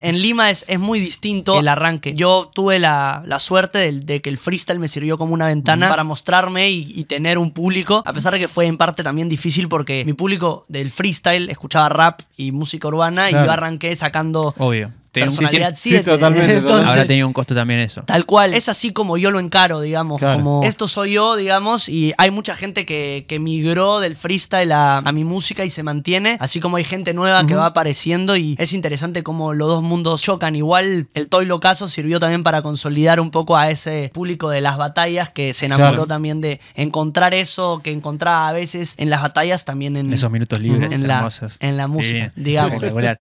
En Lima es, es muy distinto el arranque. Yo tuve la, la suerte de, de que el freestyle me sirvió como una ventana para mostrarme y, y tener un público, a pesar de que fue en parte también difícil porque mi público del freestyle escuchaba rap y música urbana y yo arranqué sacando Obvio. Personalidad sí, 7. totalmente, totalmente. Habrá tenido un costo también eso. Tal cual. Es así como yo lo encaro, digamos. Claro. Como esto soy yo, digamos. Y hay mucha gente que, que migró del freestyle a, a mi música y se mantiene. Así como hay gente nueva que va apareciendo. Y es interesante cómo los dos mundos chocan. Igual el Toy Locazo sirvió también para consolidar un poco a ese público de las batallas que se enamoró Claro. también de encontrar eso que encontraba a veces en las batallas también en, En esos minutos libres, en la, en la música, digamos.